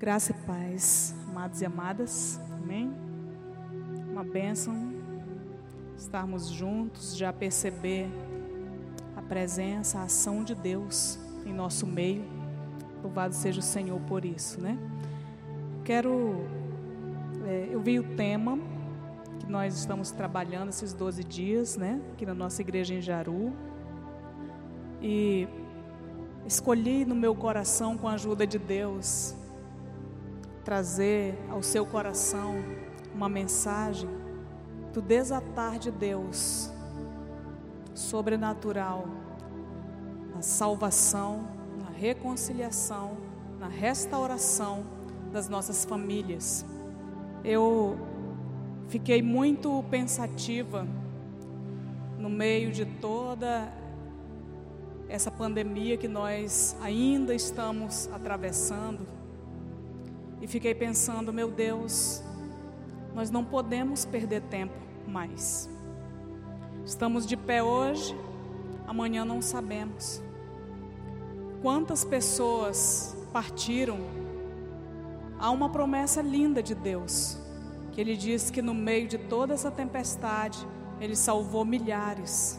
Graça e paz, amados e amadas, amém? Uma bênção estarmos juntos, já perceber a presença, a ação de Deus em nosso meio. Louvado seja o Senhor por isso, né? Quero, é, eu vi o tema que nós estamos trabalhando esses 12 dias, né? Aqui na nossa igreja em Jaru. E escolhi no meu coração, com a ajuda de Deus, trazer ao seu coração uma mensagem do desatar de Deus sobrenatural na salvação, na reconciliação, na restauração das nossas famílias. Eu fiquei muito pensativa no meio de toda essa pandemia que nós ainda estamos atravessando e fiquei pensando, meu Deus, nós não podemos perder tempo mais. Estamos de pé hoje, amanhã não sabemos. Quantas pessoas partiram? Há uma promessa linda de Deus, que Ele diz que no meio de toda essa tempestade, Ele salvou milhares.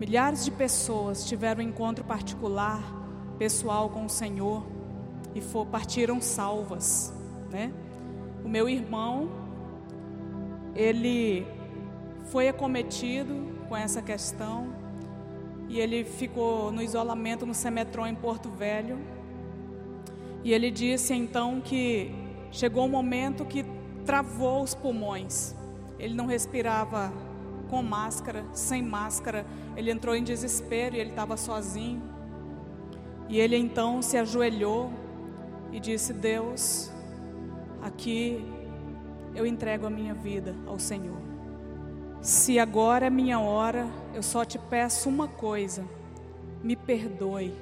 Milhares de pessoas tiveram um encontro particular, pessoal com o Senhor e for, partiram salvas, né? O meu irmão, ele foi acometido com essa questão e ele ficou no isolamento no Semetron em Porto Velho. E ele disse então que chegou um momento que travou os pulmões. Ele não respirava com máscara, sem máscara. Ele entrou em desespero e ele estava sozinho. E ele então se ajoelhou e disse: Deus, aqui eu entrego a minha vida ao Senhor. Se agora é minha hora, eu só te peço uma coisa: me perdoe,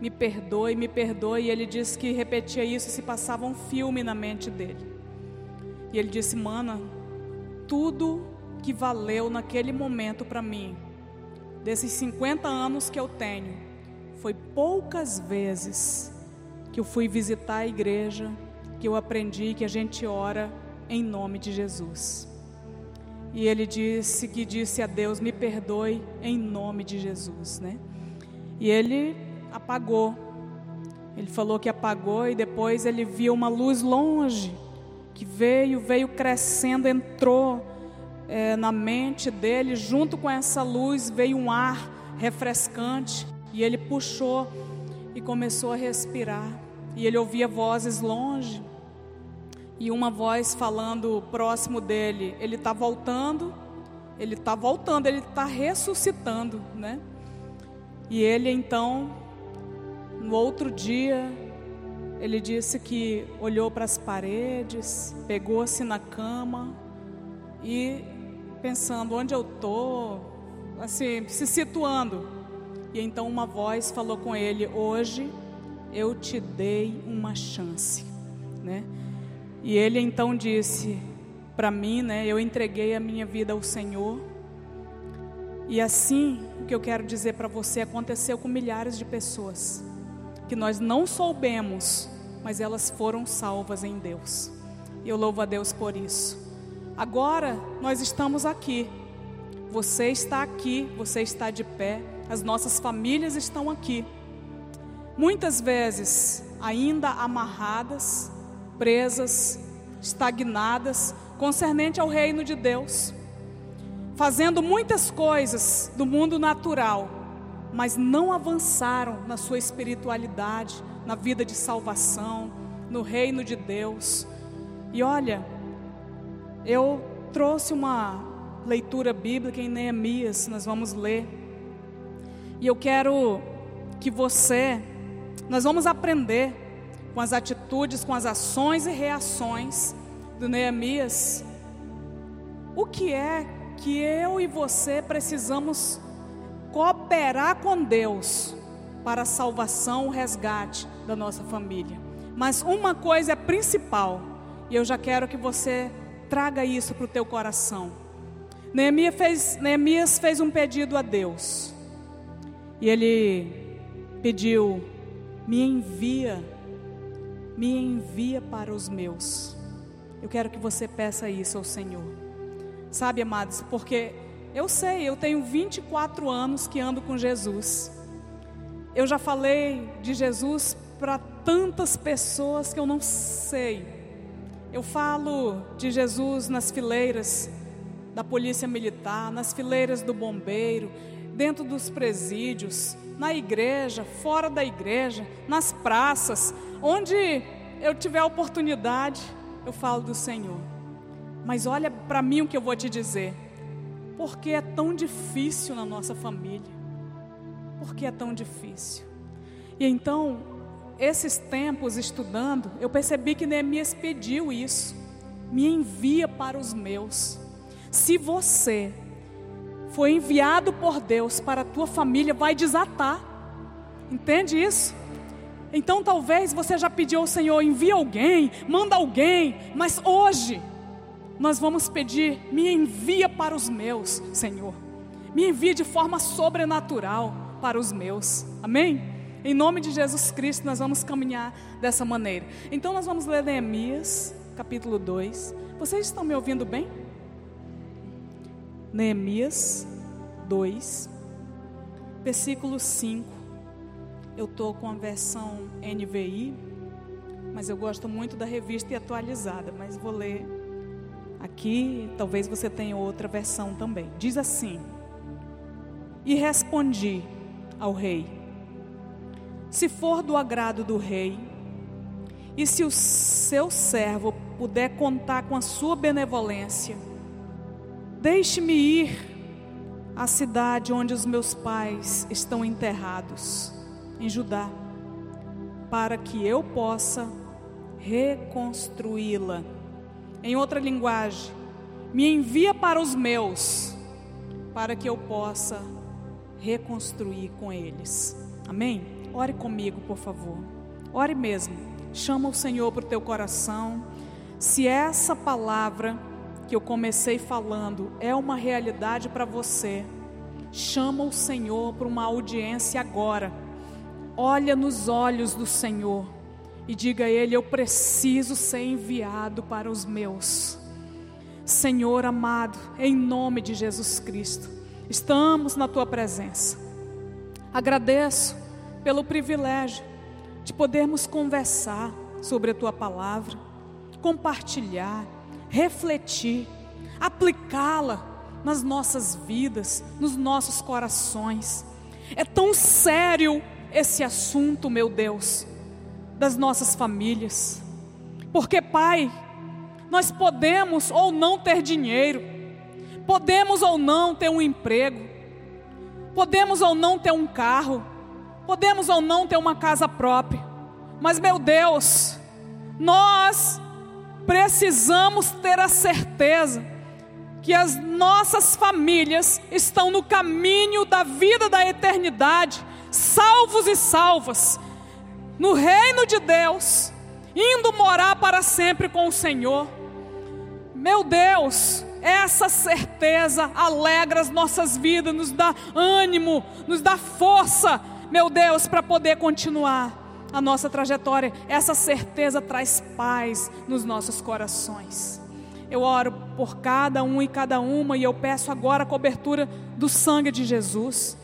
me perdoe, me perdoe. E ele disse que repetia isso se passava um filme na mente dele. E ele disse: Mana, tudo que valeu naquele momento para mim, desses 50 anos que eu tenho, foi poucas vezes que eu fui visitar a igreja, que eu aprendi que a gente ora em nome de Jesus. E ele disse que disse a Deus: "Me perdoe em nome de Jesus", né? E ele apagou. Ele falou que apagou e depois ele viu uma luz longe que veio, veio crescendo, entrou é, na mente dele. Junto com essa luz veio um ar refrescante e ele puxou e começou a respirar e ele ouvia vozes longe e uma voz falando próximo dele: ele está voltando, ele está voltando, ele está ressuscitando, né? E ele então, no outro dia, ele disse que olhou para as paredes, pegou-se na cama e pensando onde eu tô, assim, se situando. E então uma voz falou com ele: hoje eu te dei uma chance, né? E ele então disse para mim, né? Eu entreguei a minha vida ao Senhor. E assim, o que eu quero dizer para você aconteceu com milhares de pessoas que nós não soubemos, mas elas foram salvas em Deus. E eu louvo a Deus por isso. Agora nós estamos aqui. Você está aqui, você está de pé, as nossas famílias estão aqui muitas vezes ainda amarradas, presas, estagnadas, concernente ao reino de Deus, fazendo muitas coisas do mundo natural, mas não avançaram na sua espiritualidade, na vida de salvação, no reino de Deus. E olha, eu trouxe uma leitura bíblica em Neemias, nós vamos ler. E eu quero que você nós vamos aprender com as atitudes, com as ações e reações do Neemias o que é que eu e você precisamos cooperar com Deus para a salvação, o resgate da nossa família. Mas uma coisa é principal, e eu já quero que você traga isso para o teu coração. Neemias fez, Neemias fez um pedido a Deus, e ele pediu me envia me envia para os meus. Eu quero que você peça isso ao Senhor. Sabe, amados, porque eu sei, eu tenho 24 anos que ando com Jesus. Eu já falei de Jesus para tantas pessoas que eu não sei. Eu falo de Jesus nas fileiras da polícia militar, nas fileiras do bombeiro, dentro dos presídios, na igreja, fora da igreja, nas praças, onde eu tiver oportunidade, eu falo do Senhor. Mas olha para mim o que eu vou te dizer. Por que é tão difícil na nossa família? Por que é tão difícil? E então, esses tempos estudando, eu percebi que Neemias pediu isso. Me envia para os meus. Se você foi enviado por Deus para a tua família, vai desatar. Entende isso? Então talvez você já pediu ao Senhor, envia alguém, manda alguém, mas hoje nós vamos pedir, me envia para os meus, Senhor. Me envia de forma sobrenatural para os meus. Amém? Em nome de Jesus Cristo, nós vamos caminhar dessa maneira. Então, nós vamos ler Neemias, capítulo 2. Vocês estão me ouvindo bem? Neemias 2, versículo 5. Eu estou com a versão NVI, mas eu gosto muito da revista e atualizada, mas vou ler aqui, talvez você tenha outra versão também. Diz assim: E respondi ao rei: Se for do agrado do rei, e se o seu servo puder contar com a sua benevolência, deixe-me ir à cidade onde os meus pais estão enterrados em Judá, para que eu possa reconstruí-la. Em outra linguagem, me envia para os meus, para que eu possa reconstruir com eles. Amém? Ore comigo, por favor. Ore mesmo. Chama o Senhor para o teu coração. Se essa palavra que eu comecei falando é uma realidade para você, chama o Senhor para uma audiência agora olha nos olhos do Senhor e diga a Ele: Eu preciso ser enviado para os meus. Senhor amado, em nome de Jesus Cristo, estamos na Tua presença. Agradeço pelo privilégio de podermos conversar sobre a Tua palavra, compartilhar, refletir, aplicá-la nas nossas vidas, nos nossos corações. É tão sério esse assunto, meu Deus, das nossas famílias. Porque, Pai, nós podemos ou não ter dinheiro, podemos ou não ter um emprego, podemos ou não ter um carro, podemos ou não ter uma casa própria, mas, meu Deus, nós precisamos ter a certeza que as nossas famílias estão no caminho da vida da eternidade salvos e salvas, no reino de Deus, indo morar para sempre com o Senhor. Meu Deus, essa certeza alegra as nossas vidas, nos dá ânimo, nos dá força, meu Deus, para poder continuar a nossa trajetória. Essa certeza traz paz nos nossos corações. Eu oro por cada um e cada uma e eu peço agora a cobertura do sangue de Jesus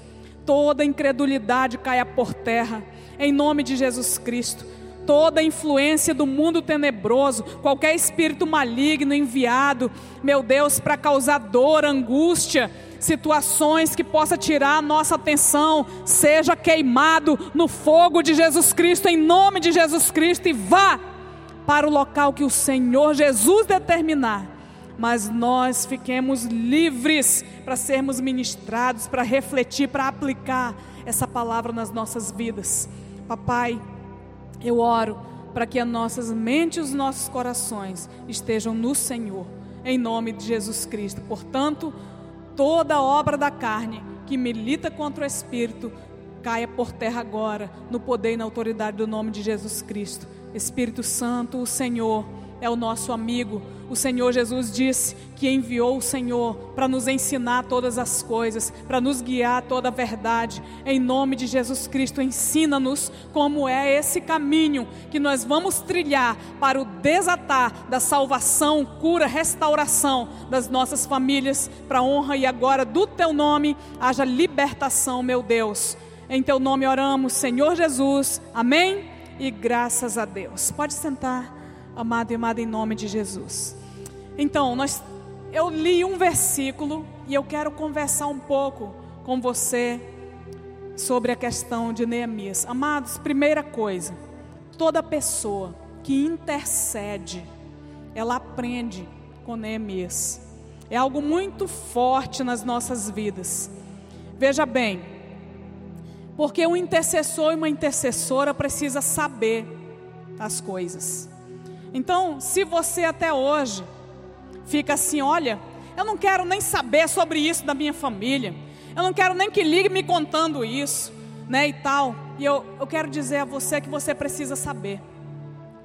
toda incredulidade caia por terra, em nome de Jesus Cristo. Toda influência do mundo tenebroso, qualquer espírito maligno enviado, meu Deus, para causar dor, angústia, situações que possa tirar a nossa atenção, seja queimado no fogo de Jesus Cristo, em nome de Jesus Cristo, e vá para o local que o Senhor Jesus determinar mas nós fiquemos livres para sermos ministrados, para refletir, para aplicar essa palavra nas nossas vidas. Papai, eu oro para que as nossas mentes e os nossos corações estejam no Senhor, em nome de Jesus Cristo. Portanto, toda obra da carne que milita contra o Espírito, caia por terra agora, no poder e na autoridade do nome de Jesus Cristo. Espírito Santo, o Senhor é o nosso amigo. O Senhor Jesus disse que enviou o Senhor para nos ensinar todas as coisas, para nos guiar toda a verdade. Em nome de Jesus Cristo, ensina-nos como é esse caminho que nós vamos trilhar para o desatar da salvação, cura, restauração das nossas famílias, para a honra e agora do teu nome haja libertação, meu Deus. Em teu nome oramos, Senhor Jesus. Amém. E graças a Deus. Pode sentar amado e amada em nome de Jesus. Então, nós, eu li um versículo e eu quero conversar um pouco com você sobre a questão de Neemias. Amados, primeira coisa, toda pessoa que intercede, ela aprende com Neemias. É algo muito forte nas nossas vidas. Veja bem, porque um intercessor e uma intercessora precisa saber as coisas. Então, se você até hoje fica assim, olha, eu não quero nem saber sobre isso da minha família, eu não quero nem que ligue me contando isso, né, e tal, e eu, eu quero dizer a você que você precisa saber,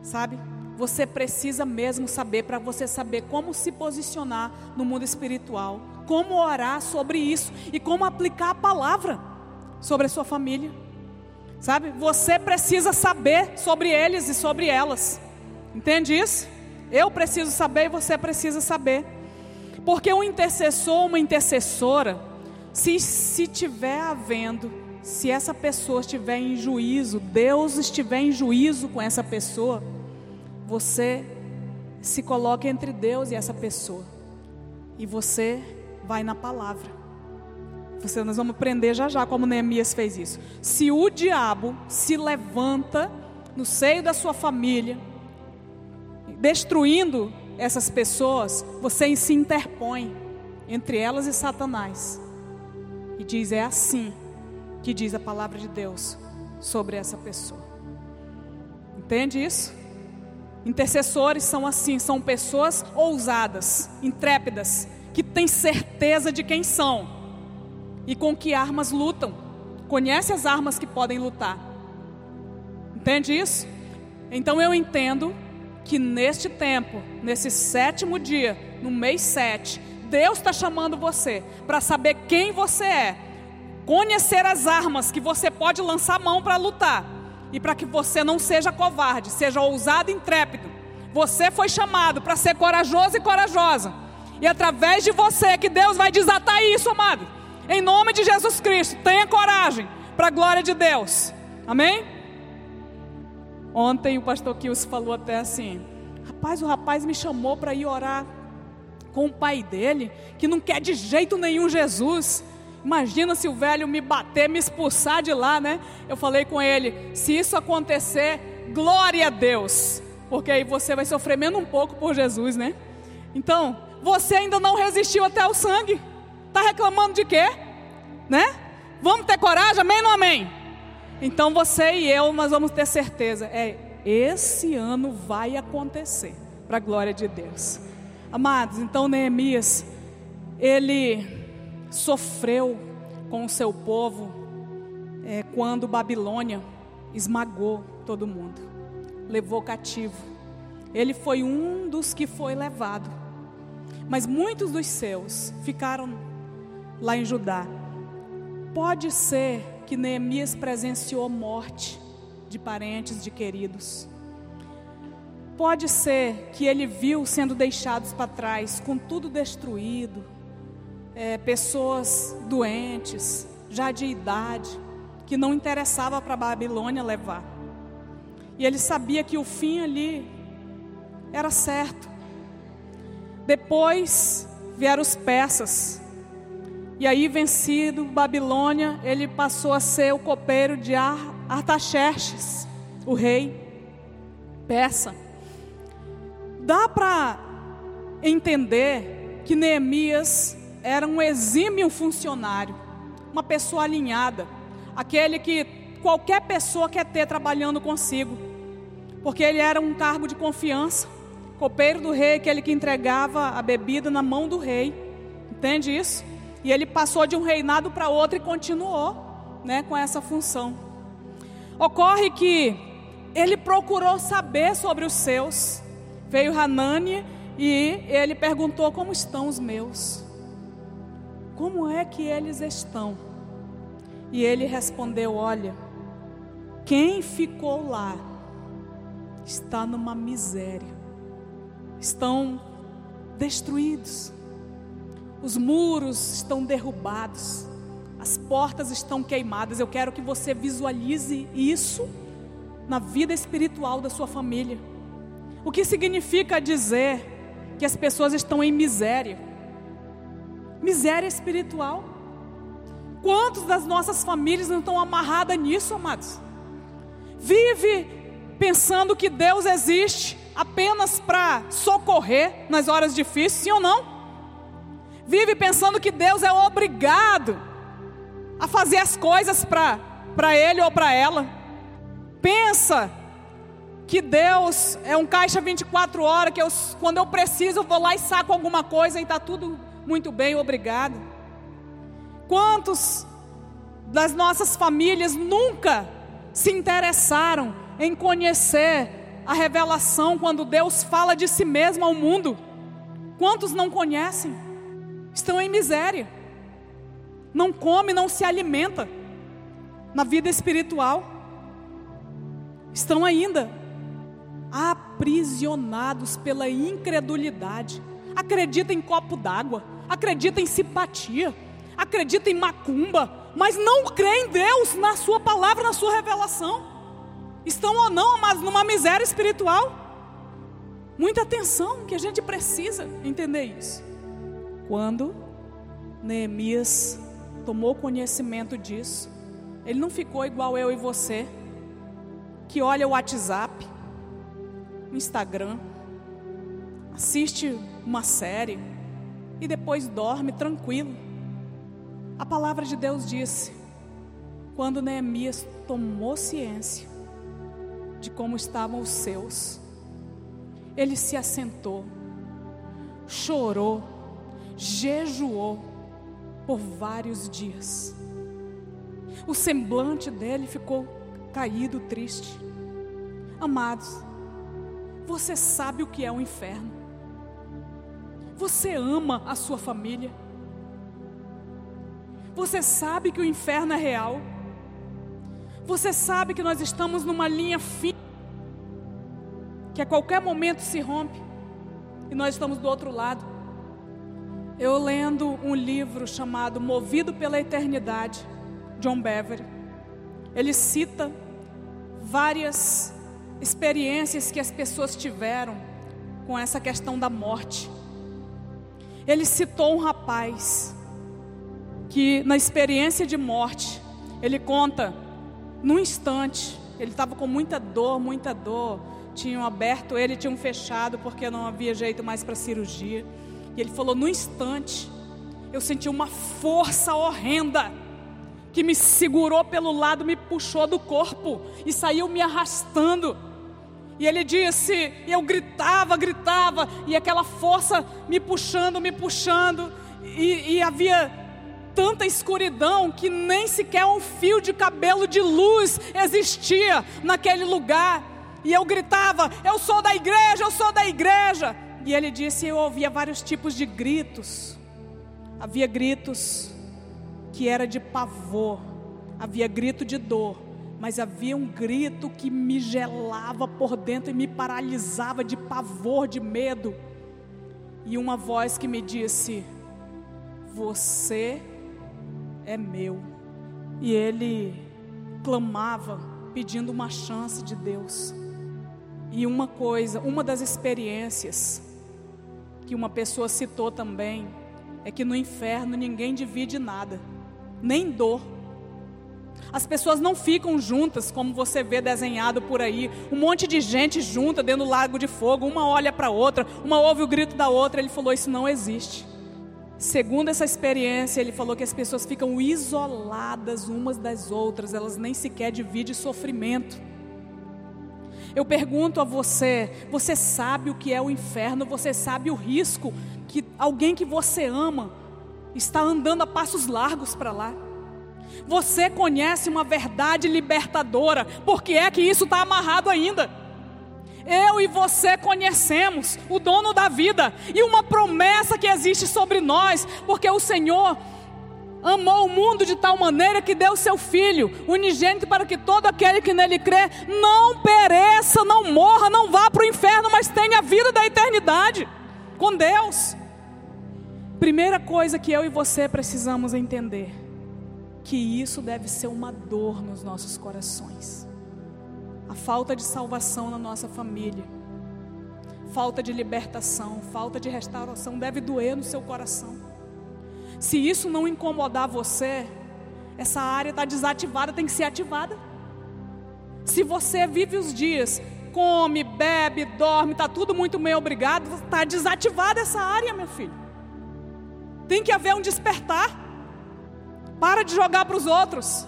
sabe? Você precisa mesmo saber para você saber como se posicionar no mundo espiritual, como orar sobre isso e como aplicar a palavra sobre a sua família. Sabe? Você precisa saber sobre eles e sobre elas. Entende isso? Eu preciso saber e você precisa saber. Porque um intercessor, uma intercessora, se, se tiver havendo, se essa pessoa estiver em juízo, Deus estiver em juízo com essa pessoa, você se coloca entre Deus e essa pessoa. E você vai na palavra. Você, nós vamos aprender já já como Neemias fez isso. Se o diabo se levanta no seio da sua família, destruindo essas pessoas, você se interpõe entre elas e Satanás. E diz: é assim que diz a palavra de Deus sobre essa pessoa. Entende isso? Intercessores são assim, são pessoas ousadas, intrépidas, que têm certeza de quem são e com que armas lutam. Conhece as armas que podem lutar. Entende isso? Então eu entendo que neste tempo, nesse sétimo dia, no mês sete, Deus está chamando você para saber quem você é, conhecer as armas que você pode lançar mão para lutar, e para que você não seja covarde, seja ousado e intrépido. Você foi chamado para ser corajoso e corajosa, e através de você que Deus vai desatar isso, amado. Em nome de Jesus Cristo, tenha coragem para a glória de Deus. Amém? Ontem o pastor Kius falou até assim: Rapaz, o rapaz me chamou para ir orar com o pai dele, que não quer de jeito nenhum Jesus. Imagina se o velho me bater, me expulsar de lá, né? Eu falei com ele: se isso acontecer, glória a Deus, porque aí você vai sofrer menos um pouco por Jesus, né? Então, você ainda não resistiu até o sangue, está reclamando de quê? Né? Vamos ter coragem, amém ou amém? Então você e eu, nós vamos ter certeza, é esse ano vai acontecer, para a glória de Deus. Amados, então Neemias, ele sofreu com o seu povo é, quando Babilônia esmagou todo mundo, levou cativo. Ele foi um dos que foi levado, mas muitos dos seus ficaram lá em Judá. Pode ser que Neemias presenciou morte de parentes, de queridos. Pode ser que ele viu sendo deixados para trás, com tudo destruído, é, pessoas doentes, já de idade, que não interessava para Babilônia levar. E ele sabia que o fim ali era certo. Depois vieram os persas, e aí, vencido Babilônia, ele passou a ser o copeiro de Artaxerxes, o rei persa. Dá para entender que Neemias era um exímio funcionário, uma pessoa alinhada, aquele que qualquer pessoa quer ter trabalhando consigo, porque ele era um cargo de confiança, copeiro do rei, aquele que entregava a bebida na mão do rei, entende isso? E ele passou de um reinado para outro e continuou né, com essa função. Ocorre que ele procurou saber sobre os seus, Veio Hanani e ele perguntou: Como estão os meus? Como é que eles estão? E ele respondeu: Olha, quem ficou lá está numa miséria, estão destruídos, os muros estão derrubados, as portas estão queimadas. Eu quero que você visualize isso na vida espiritual da sua família. O que significa dizer que as pessoas estão em miséria? Miséria espiritual. Quantos das nossas famílias não estão amarradas nisso, amados? Vive pensando que Deus existe apenas para socorrer nas horas difíceis, sim ou não? Vive pensando que Deus é obrigado a fazer as coisas para ele ou para ela. Pensa que Deus é um caixa 24 horas, que eu, quando eu preciso eu vou lá e saco alguma coisa e está tudo muito bem, obrigado. Quantos das nossas famílias nunca se interessaram em conhecer a revelação quando Deus fala de si mesmo ao mundo? Quantos não conhecem? Estão em miséria. Não come, não se alimenta na vida espiritual. Estão ainda aprisionados pela incredulidade. Acredita em copo d'água, acredita em simpatia, acredita em macumba, mas não crê em Deus, na Sua palavra, na Sua revelação. Estão ou não, mas numa miséria espiritual. Muita atenção que a gente precisa entender isso. Quando Neemias tomou conhecimento disso, ele não ficou igual eu e você, que olha o WhatsApp, o Instagram, assiste uma série e depois dorme tranquilo. A palavra de Deus disse: quando Neemias tomou ciência de como estavam os seus, ele se assentou, chorou, jejuou por vários dias. O semblante dele ficou caído, triste. Amados, você sabe o que é o inferno. Você ama a sua família. Você sabe que o inferno é real. Você sabe que nós estamos numa linha fina, que a qualquer momento se rompe, e nós estamos do outro lado. Eu lendo um livro chamado Movido pela Eternidade, John Bever, ele cita várias experiências que as pessoas tiveram com essa questão da morte. Ele citou um rapaz que na experiência de morte, ele conta num instante, ele estava com muita dor, muita dor. Tinham aberto ele, tinham fechado porque não havia jeito mais para cirurgia. E ele falou: no instante, eu senti uma força horrenda que me segurou pelo lado, me puxou do corpo e saiu me arrastando. E ele disse, e eu gritava, gritava, e aquela força me puxando, me puxando, e, e havia tanta escuridão que nem sequer um fio de cabelo de luz existia naquele lugar. E eu gritava: Eu sou da igreja, eu sou da igreja. E ele disse: Eu ouvia vários tipos de gritos. Havia gritos que era de pavor, havia grito de dor, mas havia um grito que me gelava por dentro e me paralisava de pavor, de medo. E uma voz que me disse: Você é meu. E ele clamava, pedindo uma chance de Deus. E uma coisa, uma das experiências que uma pessoa citou também, é que no inferno ninguém divide nada, nem dor. As pessoas não ficam juntas, como você vê desenhado por aí, um monte de gente junta dentro do lago de fogo, uma olha para a outra, uma ouve o grito da outra. Ele falou: Isso não existe. Segundo essa experiência, ele falou que as pessoas ficam isoladas umas das outras, elas nem sequer dividem sofrimento. Eu pergunto a você: você sabe o que é o inferno? Você sabe o risco que alguém que você ama está andando a passos largos para lá? Você conhece uma verdade libertadora, porque é que isso está amarrado ainda? Eu e você conhecemos o dono da vida e uma promessa que existe sobre nós, porque o Senhor amou o mundo de tal maneira que deu seu filho unigênito para que todo aquele que nele crê não pereça, não morra, não vá para o inferno, mas tenha a vida da eternidade com Deus. Primeira coisa que eu e você precisamos entender, que isso deve ser uma dor nos nossos corações a falta de salvação na nossa família, falta de libertação, falta de restauração deve doer no seu coração. Se isso não incomodar você, essa área está desativada, tem que ser ativada. Se você vive os dias, come, bebe, dorme, está tudo muito bem, obrigado, está desativada essa área, meu filho. Tem que haver um despertar. Para de jogar para os outros.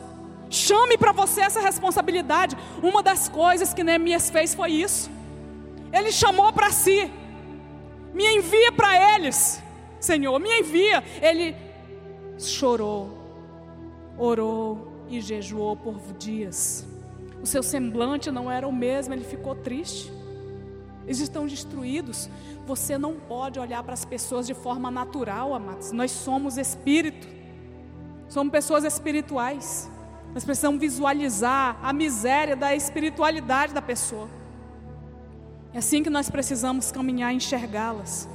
Chame para você essa responsabilidade. Uma das coisas que Neemias fez foi isso. Ele chamou para si. Me envia para eles, Senhor, me envia. Ele chorou, orou e jejuou por dias. O seu semblante não era o mesmo, ele ficou triste. Eles estão destruídos. Você não pode olhar para as pessoas de forma natural, amados. Nós somos espírito. Somos pessoas espirituais. Nós precisamos visualizar a miséria da espiritualidade da pessoa. É assim que nós precisamos caminhar e enxergá-las.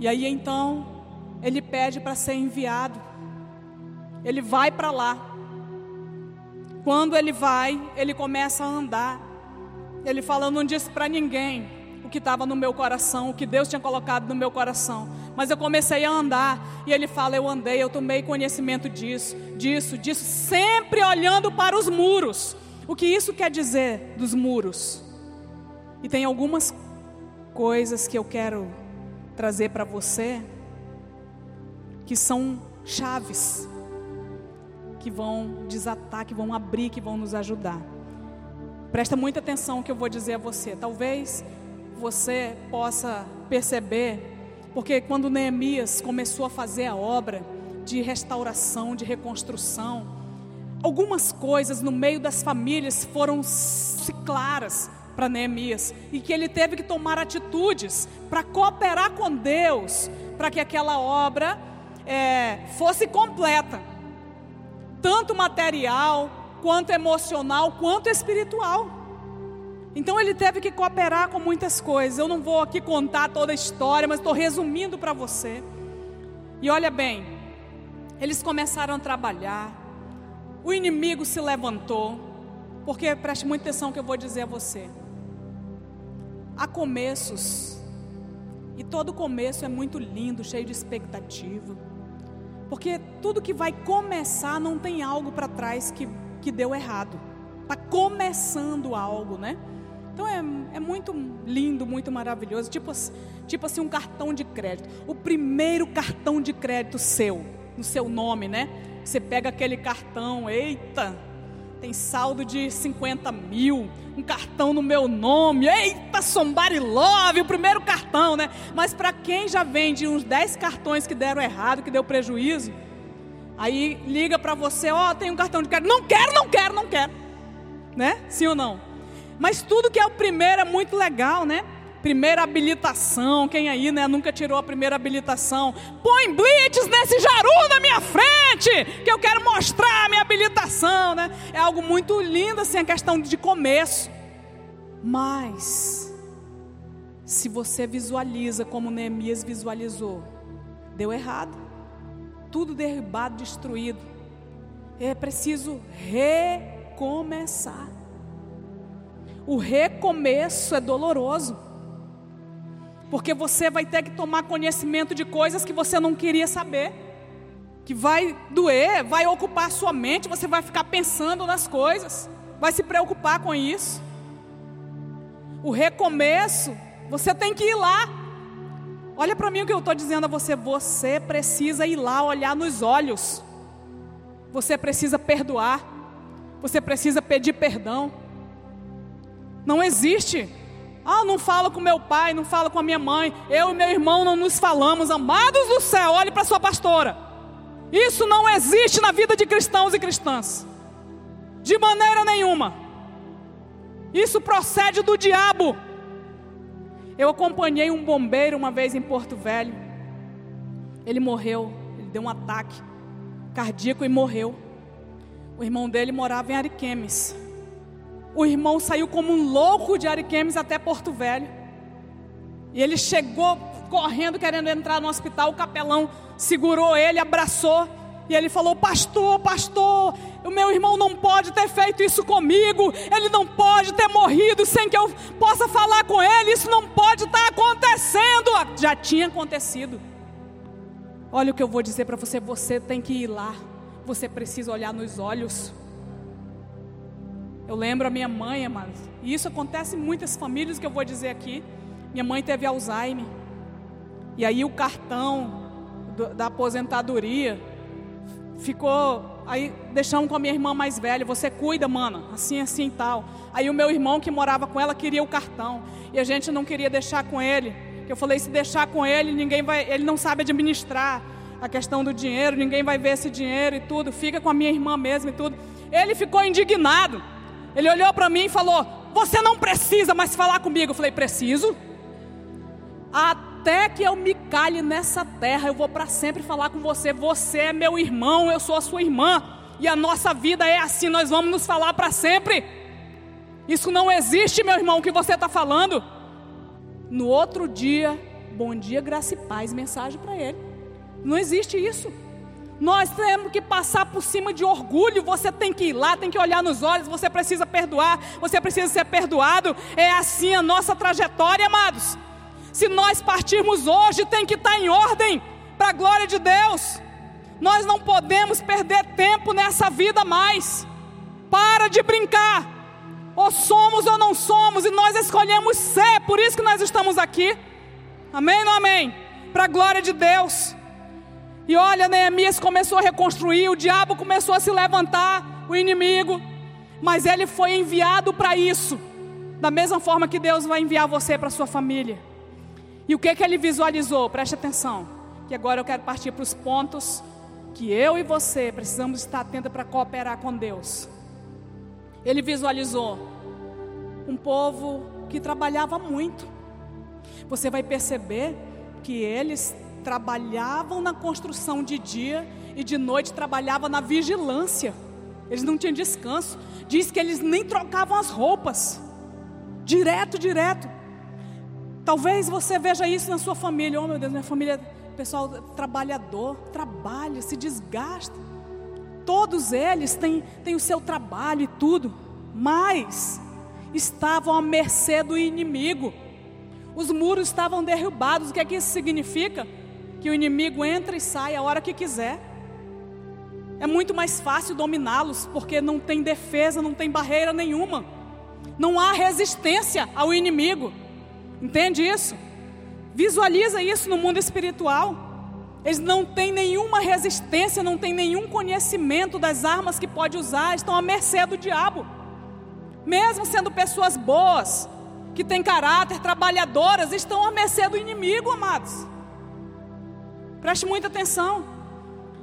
E aí então, ele pede para ser enviado. Ele vai para lá. Quando ele vai, ele começa a andar. Ele fala: não disse para ninguém o que estava no meu coração, o que Deus tinha colocado no meu coração mas eu comecei a andar. E ele fala: Eu andei, eu tomei conhecimento disso, disso, disso, sempre olhando para os muros. O que isso quer dizer dos muros? E tem algumas coisas que eu quero trazer para você, que são chaves, que vão desatar, que vão abrir, que vão nos ajudar. Presta muita atenção no que eu vou dizer a você. Talvez você possa perceber porque quando Neemias começou a fazer a obra de restauração, de reconstrução, algumas coisas no meio das famílias foram claras para Neemias e que ele teve que tomar atitudes para cooperar com Deus para que aquela obra é, fosse completa, tanto material, quanto emocional, quanto espiritual. Então ele teve que cooperar com muitas coisas. Eu não vou aqui contar toda a história, mas estou resumindo para você. E olha bem, eles começaram a trabalhar, o inimigo se levantou, porque preste muita atenção que eu vou dizer a você. Há começos, e todo começo é muito lindo, cheio de expectativa, porque tudo que vai começar não tem algo para trás que, que deu errado, está começando algo, né? Então é, é muito lindo, muito maravilhoso. Tipo, tipo assim, um cartão de crédito. O primeiro cartão de crédito seu, no seu nome, né? Você pega aquele cartão, eita, tem saldo de 50 mil, um cartão no meu nome, eita, somebody love, o primeiro cartão, né? Mas para quem já vende uns 10 cartões que deram errado, que deu prejuízo, aí liga para você, ó, oh, tem um cartão de crédito, não quero, não quero, não quero, né? Sim ou não? Mas tudo que é o primeiro é muito legal, né? Primeira habilitação, quem aí né, nunca tirou a primeira habilitação? Põe blitz nesse jaru na minha frente, que eu quero mostrar a minha habilitação, né? É algo muito lindo assim, a questão de começo. Mas, se você visualiza como Neemias visualizou, deu errado. Tudo derribado, destruído. É preciso recomeçar. O recomeço é doloroso. Porque você vai ter que tomar conhecimento de coisas que você não queria saber. Que vai doer, vai ocupar sua mente, você vai ficar pensando nas coisas, vai se preocupar com isso. O recomeço, você tem que ir lá. Olha para mim o que eu estou dizendo a você. Você precisa ir lá, olhar nos olhos. Você precisa perdoar. Você precisa pedir perdão. Não existe. Ah, não falo com meu pai, não falo com a minha mãe. Eu e meu irmão não nos falamos. Amados do céu, olhe para sua pastora. Isso não existe na vida de cristãos e cristãs. De maneira nenhuma. Isso procede do diabo. Eu acompanhei um bombeiro uma vez em Porto Velho. Ele morreu, ele deu um ataque cardíaco e morreu. O irmão dele morava em Ariquemes. O irmão saiu como um louco de Ariquemes até Porto Velho. E ele chegou correndo, querendo entrar no hospital. O capelão segurou ele, abraçou. E ele falou: Pastor, pastor, o meu irmão não pode ter feito isso comigo. Ele não pode ter morrido sem que eu possa falar com ele. Isso não pode estar acontecendo. Já tinha acontecido. Olha o que eu vou dizer para você: você tem que ir lá. Você precisa olhar nos olhos. Eu lembro a minha mãe, mas e isso acontece em muitas famílias que eu vou dizer aqui. Minha mãe teve Alzheimer. E aí o cartão do, da aposentadoria ficou. Aí deixamos com a minha irmã mais velha. Você cuida, mana, assim, assim e tal. Aí o meu irmão que morava com ela queria o cartão. E a gente não queria deixar com ele. Eu falei, se deixar com ele, ninguém vai. Ele não sabe administrar a questão do dinheiro, ninguém vai ver esse dinheiro e tudo. Fica com a minha irmã mesmo e tudo. Ele ficou indignado. Ele olhou para mim e falou: Você não precisa mais falar comigo. Eu falei: Preciso. Até que eu me calhe nessa terra, eu vou para sempre falar com você. Você é meu irmão, eu sou a sua irmã. E a nossa vida é assim, nós vamos nos falar para sempre. Isso não existe, meu irmão, o que você está falando. No outro dia, bom dia, graça e paz, mensagem para ele. Não existe isso. Nós temos que passar por cima de orgulho. Você tem que ir lá, tem que olhar nos olhos. Você precisa perdoar, você precisa ser perdoado. É assim a nossa trajetória, amados. Se nós partirmos hoje, tem que estar em ordem, para a glória de Deus. Nós não podemos perder tempo nessa vida mais. Para de brincar. Ou somos ou não somos, e nós escolhemos ser, por isso que nós estamos aqui. Amém ou amém? Para a glória de Deus. E olha, Neemias começou a reconstruir, o diabo começou a se levantar, o inimigo, mas ele foi enviado para isso, da mesma forma que Deus vai enviar você para sua família. E o que, que ele visualizou? Preste atenção. Que agora eu quero partir para os pontos que eu e você precisamos estar atentos para cooperar com Deus. Ele visualizou um povo que trabalhava muito. Você vai perceber que eles trabalhavam na construção de dia e de noite trabalhavam na vigilância. Eles não tinham descanso. Diz que eles nem trocavam as roupas. Direto, direto. Talvez você veja isso na sua família. Oh meu Deus, minha família, pessoal trabalhador, trabalha, se desgasta. Todos eles têm, têm o seu trabalho e tudo, mas estavam à mercê do inimigo. Os muros estavam derrubados. O que é que isso significa? Que o inimigo entra e sai a hora que quiser. É muito mais fácil dominá-los, porque não tem defesa, não tem barreira nenhuma. Não há resistência ao inimigo. Entende isso? Visualiza isso no mundo espiritual. Eles não têm nenhuma resistência, não têm nenhum conhecimento das armas que pode usar, estão à mercê do diabo. Mesmo sendo pessoas boas, que têm caráter, trabalhadoras, estão à mercê do inimigo, amados. Preste muita atenção.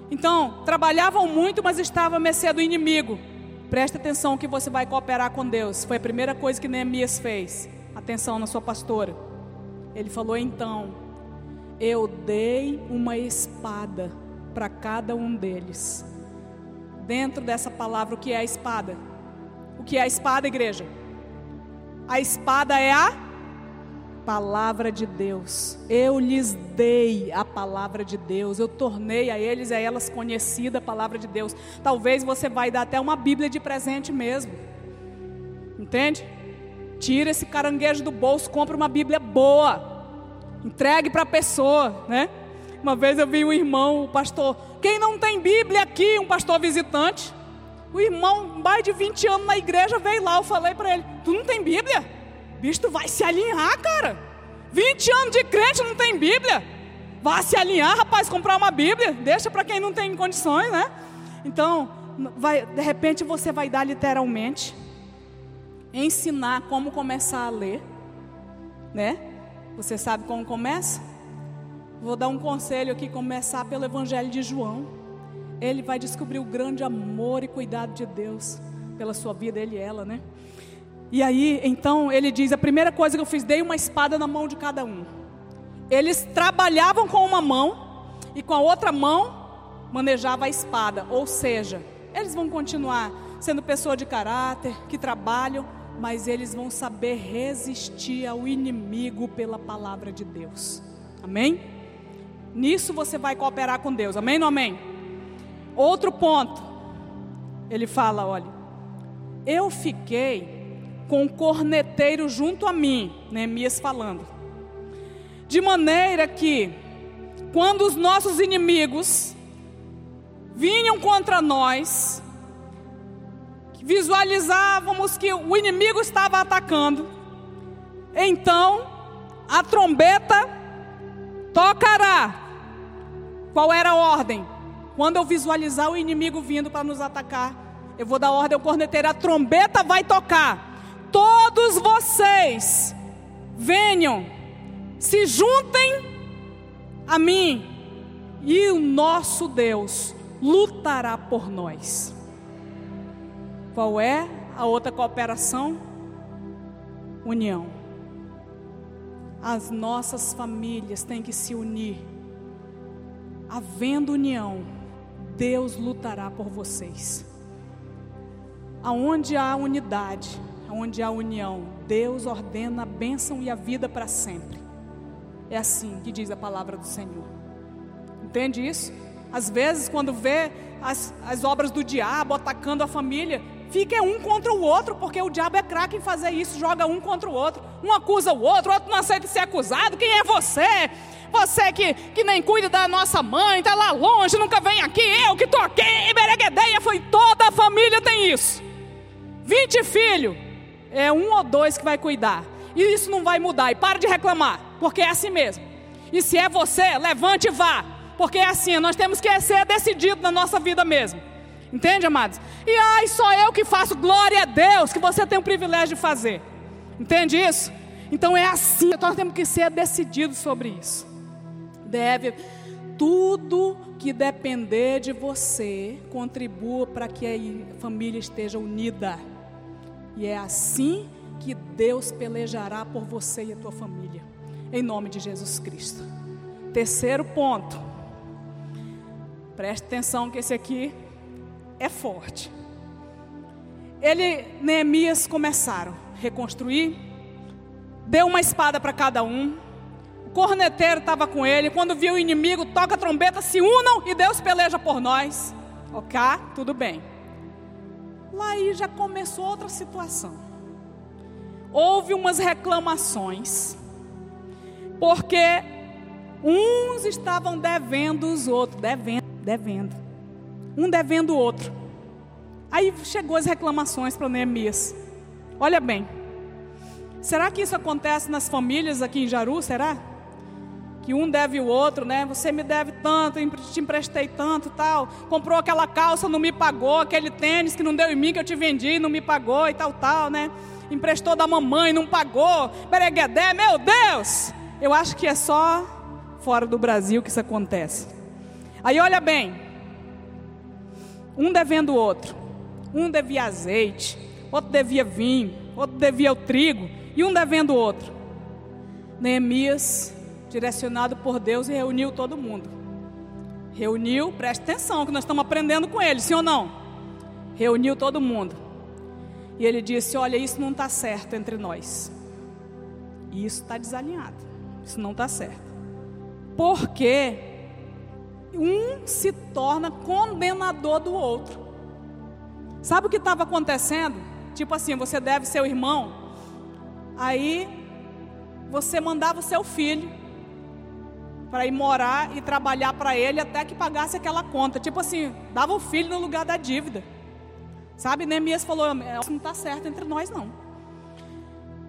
Então, trabalhavam muito, mas estavam à mercê do inimigo. Preste atenção que você vai cooperar com Deus. Foi a primeira coisa que Neemias fez. Atenção na sua pastora. Ele falou então: Eu dei uma espada para cada um deles. Dentro dessa palavra, o que é a espada? O que é a espada, igreja? A espada é a palavra de Deus. Eu lhes dei a palavra de Deus. Eu tornei a eles e a elas conhecida a palavra de Deus. Talvez você vai dar até uma Bíblia de presente mesmo. Entende? Tira esse caranguejo do bolso, compra uma Bíblia boa. Entregue para a pessoa, né? Uma vez eu vi um irmão, o pastor, quem não tem Bíblia aqui, um pastor visitante. O irmão, mais de 20 anos na igreja, veio lá, eu falei para ele: Tu não tem Bíblia? Bicho, tu vai se alinhar, cara. 20 anos de crente não tem Bíblia. Vá se alinhar, rapaz, comprar uma Bíblia. Deixa para quem não tem condições, né? Então, vai, de repente você vai dar literalmente ensinar como começar a ler, né? Você sabe como começa? Vou dar um conselho aqui, começar pelo Evangelho de João. Ele vai descobrir o grande amor e cuidado de Deus pela sua vida, ele e ela, né? E aí, então, ele diz: a primeira coisa que eu fiz, dei uma espada na mão de cada um. Eles trabalhavam com uma mão e com a outra mão manejava a espada. Ou seja, eles vão continuar sendo pessoa de caráter, que trabalham, mas eles vão saber resistir ao inimigo pela palavra de Deus. Amém? Nisso você vai cooperar com Deus. Amém ou amém? Outro ponto. Ele fala, olha, eu fiquei com um corneteiro junto a mim, Neemias falando. De maneira que, quando os nossos inimigos vinham contra nós, visualizávamos que o inimigo estava atacando, então a trombeta tocará. Qual era a ordem? Quando eu visualizar o inimigo vindo para nos atacar, eu vou dar ordem ao corneteiro, a trombeta vai tocar todos vocês venham, se juntem a mim, e o nosso Deus lutará por nós. Qual é a outra cooperação? União. As nossas famílias têm que se unir. Havendo união, Deus lutará por vocês. Aonde há unidade, onde há união, Deus ordena a bênção e a vida para sempre. É assim que diz a palavra do Senhor. Entende isso? Às vezes, quando vê as, as obras do diabo atacando a família, fica um contra o outro, porque o diabo é craque em fazer isso, joga um contra o outro. Um acusa o outro, o outro não aceita ser acusado. Quem é você? Você que, que nem cuida da nossa mãe, está lá longe, nunca vem aqui, eu que estou aqui, Bereguedeia, foi toda a família tem isso. 20 filhos, é um ou dois que vai cuidar. E isso não vai mudar. E para de reclamar, porque é assim mesmo. E se é você, levante e vá, porque é assim. Nós temos que ser decidido na nossa vida mesmo. Entende, amados? E ai, só eu que faço, glória a Deus, que você tem o privilégio de fazer. Entende isso? Então é assim, nós temos que ser decididos sobre isso. Deve, tudo que depender de você, contribua para que a família esteja unida. E é assim que Deus pelejará por você e a tua família. Em nome de Jesus Cristo. Terceiro ponto. Preste atenção que esse aqui é forte. Ele, Neemias começaram a reconstruir, deu uma espada para cada um. O corneteiro estava com ele. Quando viu o inimigo, toca a trombeta, se unam e Deus peleja por nós. Ok? Tudo bem. Lá aí já começou outra situação. Houve umas reclamações, porque uns estavam devendo os outros, devendo, devendo, um devendo o outro. Aí chegou as reclamações para Neemias. Olha bem, será que isso acontece nas famílias aqui em Jaru? Será? Que um deve o outro, né? Você me deve tanto, te emprestei tanto, tal. Comprou aquela calça, não me pagou, aquele tênis que não deu em mim que eu te vendi, não me pagou e tal, tal, né? Emprestou da mamãe, não pagou. Bereguedé, meu Deus! Eu acho que é só fora do Brasil que isso acontece. Aí olha bem, um devendo o outro. Um devia azeite, outro devia vinho, outro devia o trigo, e um devendo o outro. Neemias direcionado por Deus e reuniu todo mundo. Reuniu, preste atenção que nós estamos aprendendo com ele, sim ou não? Reuniu todo mundo. E ele disse: Olha, isso não está certo entre nós. Isso está desalinhado. Isso não está certo. Porque um se torna condenador do outro. Sabe o que estava acontecendo? Tipo assim, você deve seu irmão. Aí você mandava o seu filho para ir morar e trabalhar para ele até que pagasse aquela conta. Tipo assim, dava o filho no lugar da dívida. Sabe, Neemias falou: Isso não está certo entre nós, não.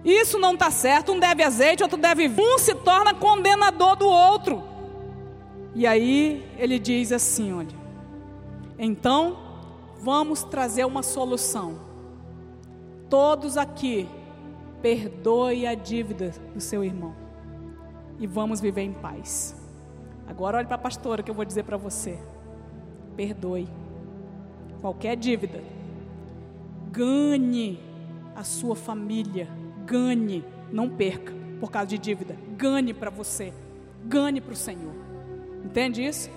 Isso não está certo. Um deve azeite, outro deve. Um se torna condenador do outro. E aí ele diz assim: Olha, então vamos trazer uma solução. Todos aqui, perdoe a dívida do seu irmão e vamos viver em paz. Agora olhe para a pastora que eu vou dizer para você. Perdoe qualquer dívida. Ganhe a sua família ganhe, não perca por causa de dívida, ganhe para você, ganhe para o Senhor. Entende isso?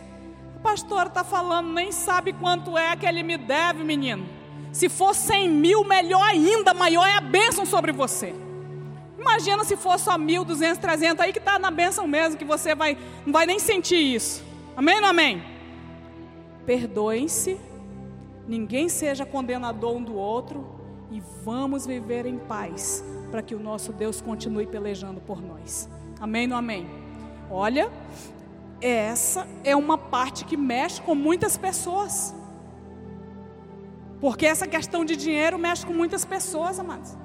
A pastora está falando, nem sabe quanto é que ele me deve, menino. Se for 100 mil, melhor ainda, maior é a bênção sobre você. Imagina se for só mil, duzentos, trezentos, aí que está na bênção mesmo, que você vai, não vai nem sentir isso. Amém ou amém? Perdoem-se, ninguém seja condenador um do outro e vamos viver em paz para que o nosso Deus continue pelejando por nós. Amém ou amém? Olha, essa é uma parte que mexe com muitas pessoas. Porque essa questão de dinheiro mexe com muitas pessoas, amados.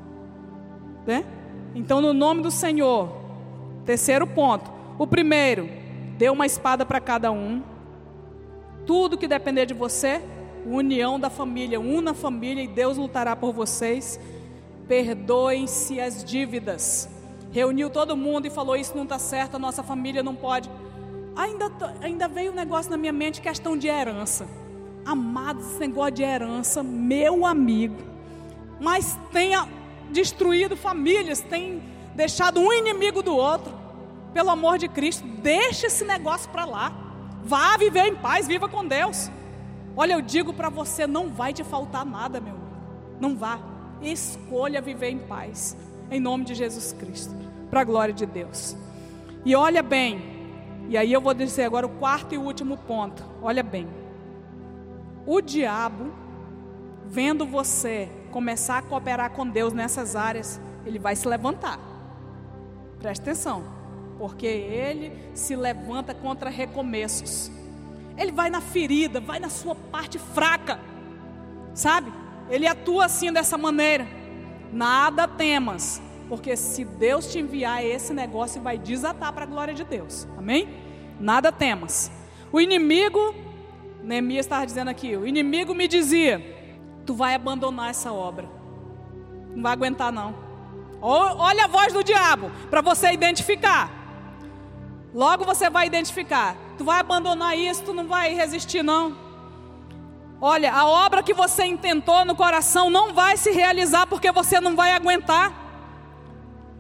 Né? Então, no nome do Senhor, terceiro ponto. O primeiro, dê uma espada para cada um. Tudo que depender de você, união da família, una a família e Deus lutará por vocês. Perdoem-se as dívidas. Reuniu todo mundo e falou: Isso não está certo, a nossa família não pode. Ainda, ainda veio um negócio na minha mente, questão de herança. Amados, esse negócio de herança, meu amigo, mas tenha destruído famílias, tem deixado um inimigo do outro. Pelo amor de Cristo, deixa esse negócio para lá. Vá viver em paz, viva com Deus. Olha, eu digo para você, não vai te faltar nada, meu. Não vá. Escolha viver em paz, em nome de Jesus Cristo, para a glória de Deus. E olha bem, e aí eu vou dizer agora o quarto e último ponto. Olha bem o diabo, vendo você começar a cooperar com Deus nessas áreas, ele vai se levantar. Preste atenção, porque ele se levanta contra recomeços. Ele vai na ferida, vai na sua parte fraca, sabe? Ele atua assim dessa maneira. Nada temas, porque se Deus te enviar esse negócio, vai desatar para a glória de Deus. Amém? Nada temas. O inimigo Neemias estava dizendo aqui: o inimigo me dizia, tu vai abandonar essa obra, não vai aguentar não. Olha a voz do diabo para você identificar. Logo você vai identificar. Tu vai abandonar isso, tu não vai resistir não. Olha, a obra que você intentou no coração não vai se realizar porque você não vai aguentar.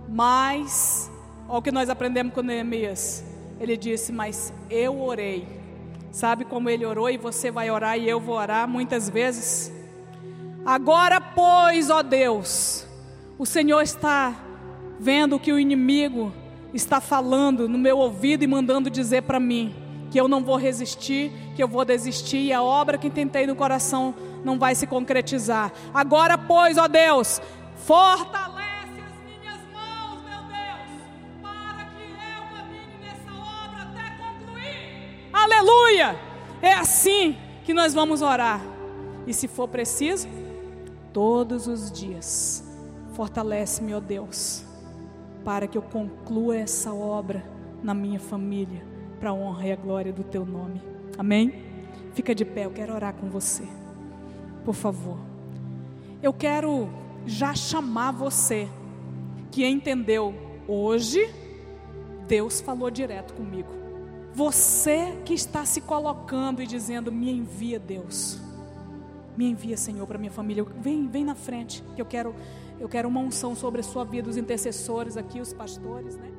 Mas, olha o que nós aprendemos com Neemias. Ele disse: Mas eu orei Sabe como ele orou e você vai orar e eu vou orar muitas vezes? Agora, pois, ó Deus, o Senhor está vendo que o inimigo está falando no meu ouvido e mandando dizer para mim que eu não vou resistir, que eu vou desistir e a obra que tentei no coração não vai se concretizar. Agora, pois, ó Deus, fortalece Aleluia! É assim que nós vamos orar. E se for preciso, todos os dias, fortalece-me, ó Deus, para que eu conclua essa obra na minha família, para a honra e a glória do teu nome. Amém? Fica de pé, eu quero orar com você. Por favor. Eu quero já chamar você que entendeu hoje, Deus falou direto comigo. Você que está se colocando e dizendo: Me envia, Deus. Me envia, Senhor, para minha família. Vem, vem na frente, que eu quero, eu quero uma unção sobre a sua vida, os intercessores aqui, os pastores, né?